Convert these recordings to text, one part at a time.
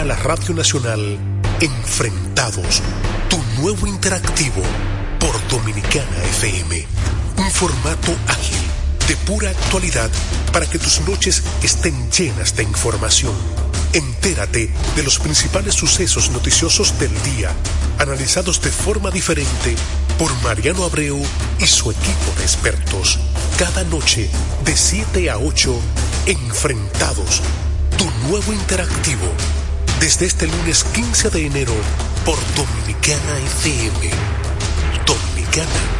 a la Radio Nacional Enfrentados, tu nuevo interactivo por Dominicana FM. Un formato ágil, de pura actualidad, para que tus noches estén llenas de información. Entérate de los principales sucesos noticiosos del día, analizados de forma diferente por Mariano Abreu y su equipo de expertos. Cada noche, de 7 a 8, Enfrentados, tu nuevo interactivo. Desde este lunes 15 de enero por Dominicana FM. Dominicana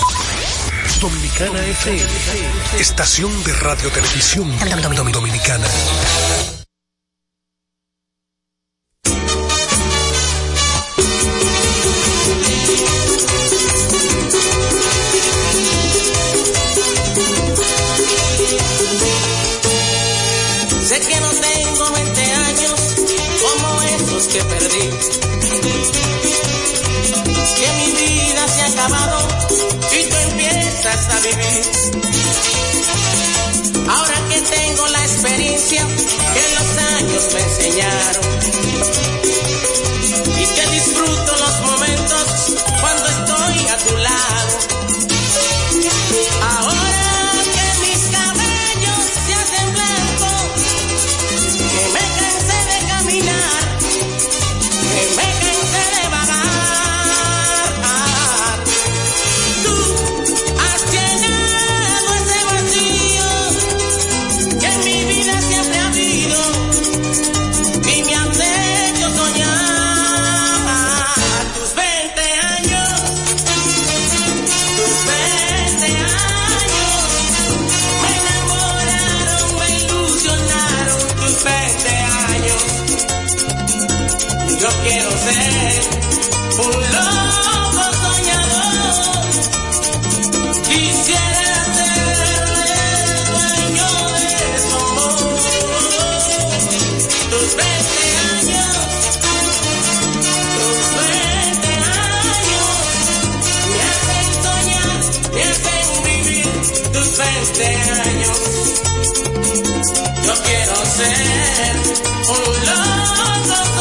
Dominicana FM, estación de radio televisión dominicana. Sé que no tengo 20 años como esos que perdí. Que mi vida se ha acabado Ahora que tengo la experiencia que los años me enseñaron. 20 años, yo quiero ser un loco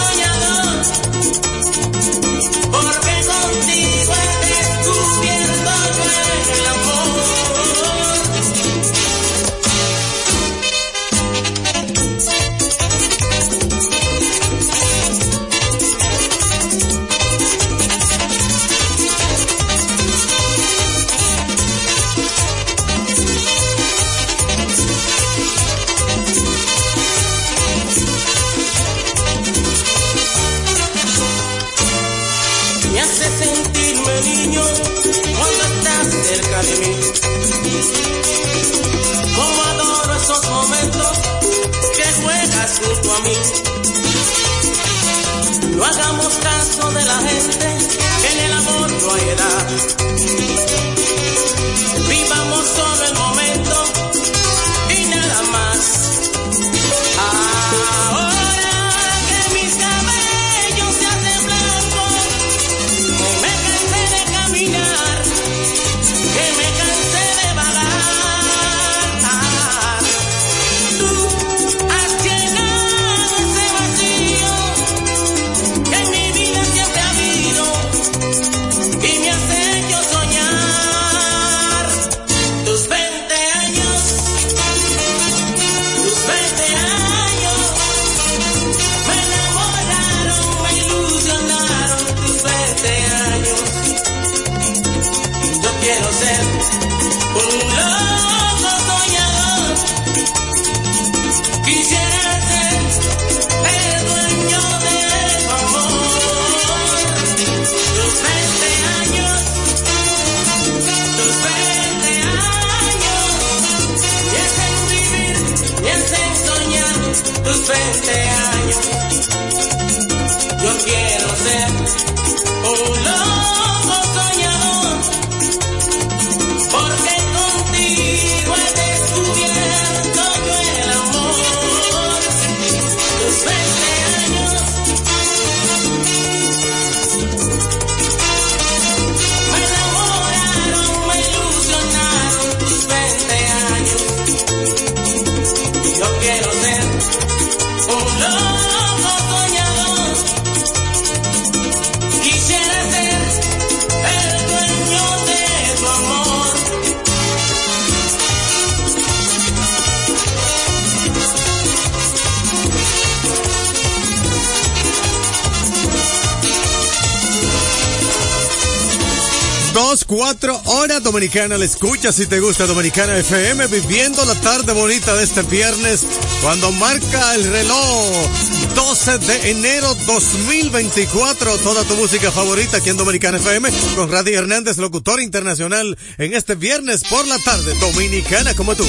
4, Hora Dominicana. La escucha si te gusta Dominicana FM, viviendo la tarde bonita de este viernes, cuando marca el reloj 12 de enero 2024. Toda tu música favorita aquí en Dominicana FM, con Radio Hernández, locutor internacional, en este viernes por la tarde. Dominicana como tú.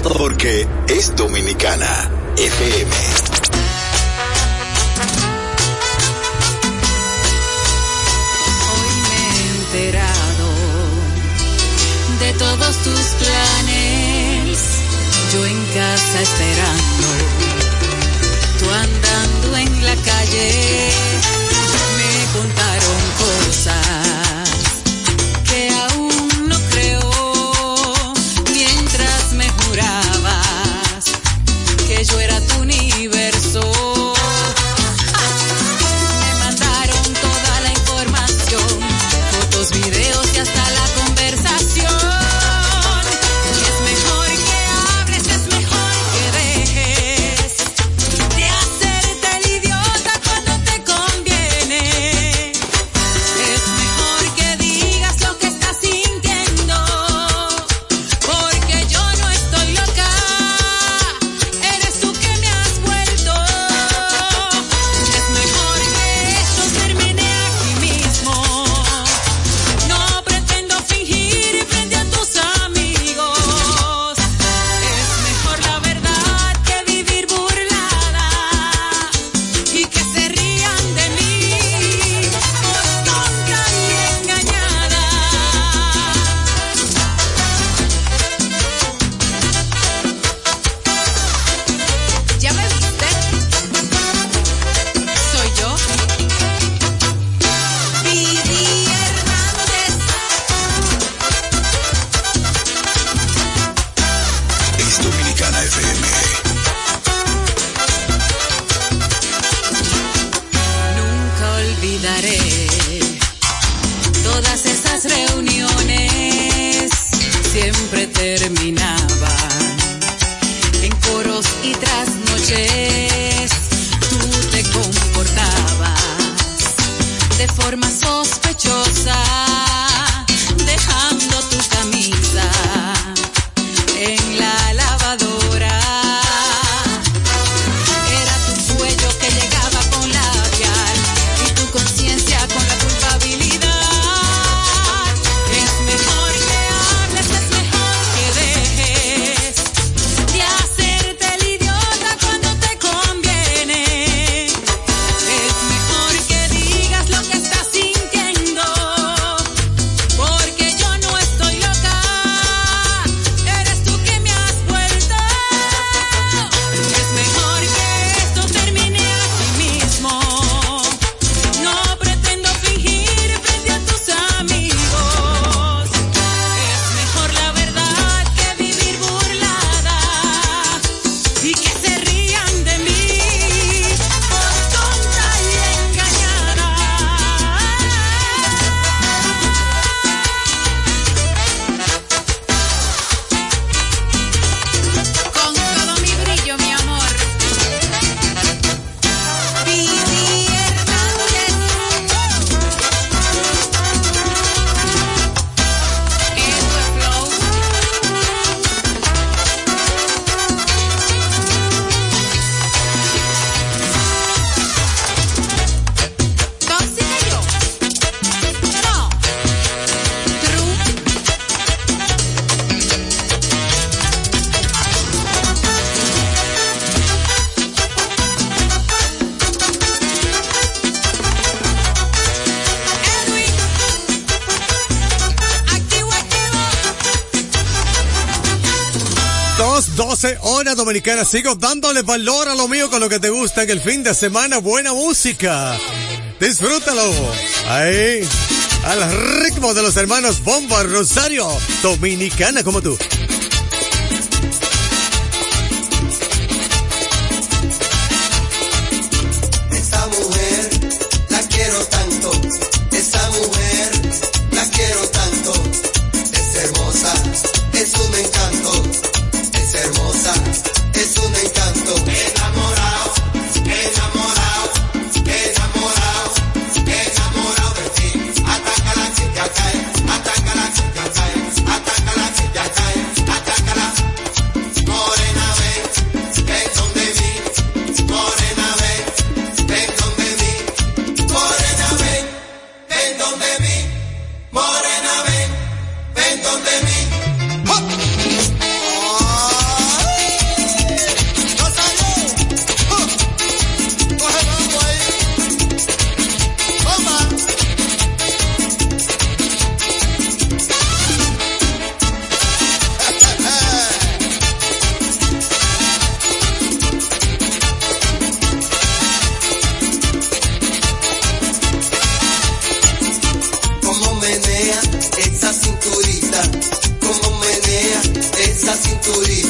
porque es dominicana. FM. Hoy me he enterado de todos tus planes. Yo en casa esperando, tú andando en la calle. Me contaron cosas Dominicana. Sigo dándole valor a lo mío con lo que te gusta en el fin de semana. Buena música. Disfrútalo. Ahí. Al ritmo de los hermanos Bomba Rosario. Dominicana como tú. esa cinturita, como menea esa cinturita.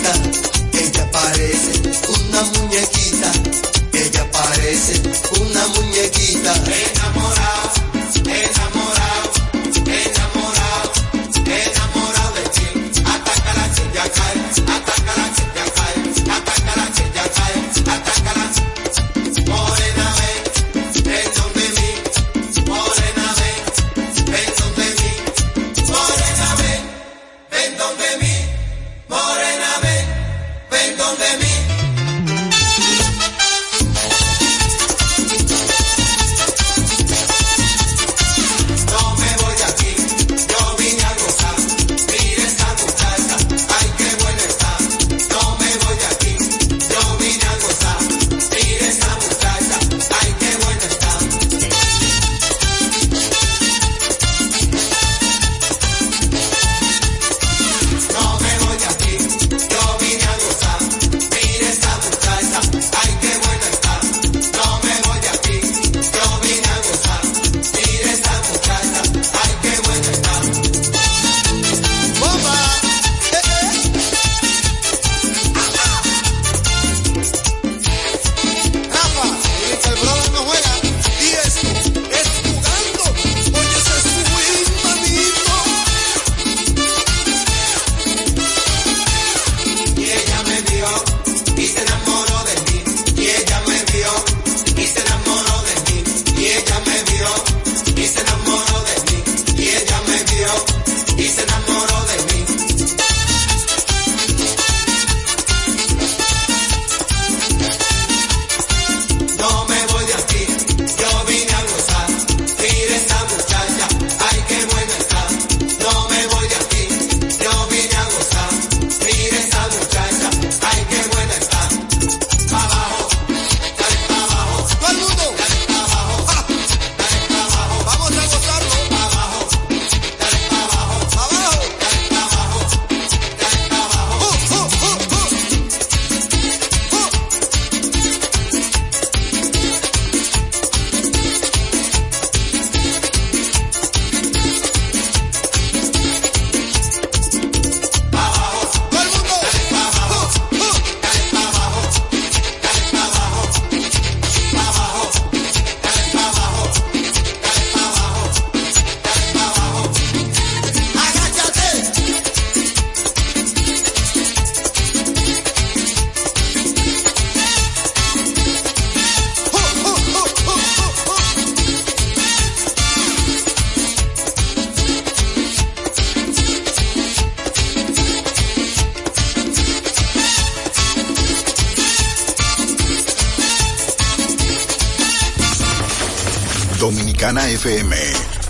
FM,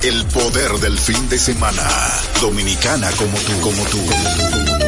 el poder del fin de semana. Dominicana como tú, como tú. Como tú.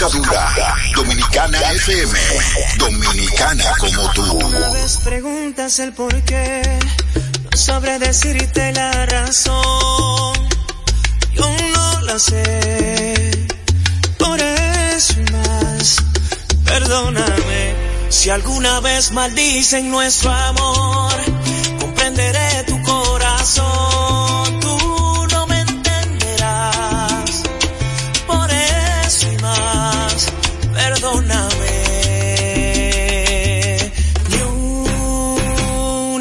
Dominicana FM. Dominicana como tú. Una vez preguntas el por qué. No sabré decirte la razón. Yo no la sé. Por eso más. Perdóname. Si alguna vez maldicen nuestro amor, comprenderé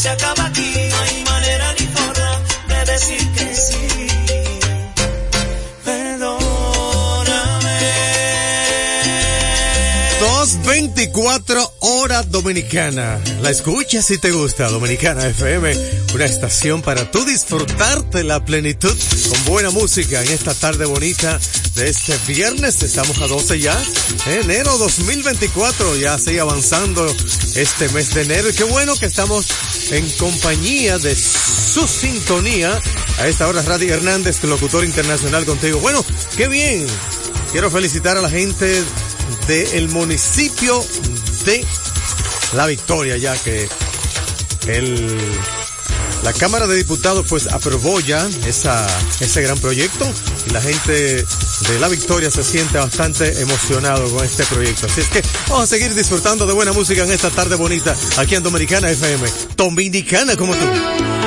se acaba aquí, 224 horas dominicana. La escuchas si te gusta, Dominicana FM, una estación para tú disfrutarte la plenitud con buena música en esta tarde bonita de este viernes. Estamos a 12 ya, enero 2024, ya sigue avanzando este mes de enero y qué bueno que estamos en compañía de su sintonía. A esta hora, Radio Hernández, locutor internacional contigo. Bueno, qué bien. Quiero felicitar a la gente del municipio de La Victoria, ya que el, la Cámara de Diputados pues aprobó ya esa, ese gran proyecto y la gente de La Victoria se siente bastante emocionado con este proyecto. Así es que vamos a seguir disfrutando de buena música en esta tarde bonita aquí en Dominicana FM. Dominicana como tú.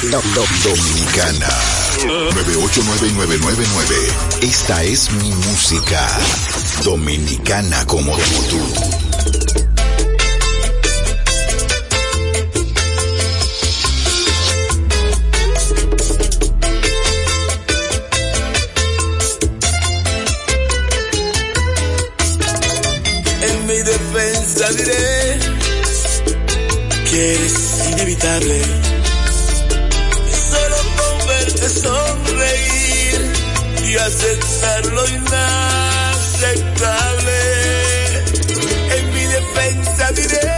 Dominicana. 989999. Esta es mi música. Dominicana como tú. diré que es inevitable y aceptar lo inaceptable. En mi defensa diré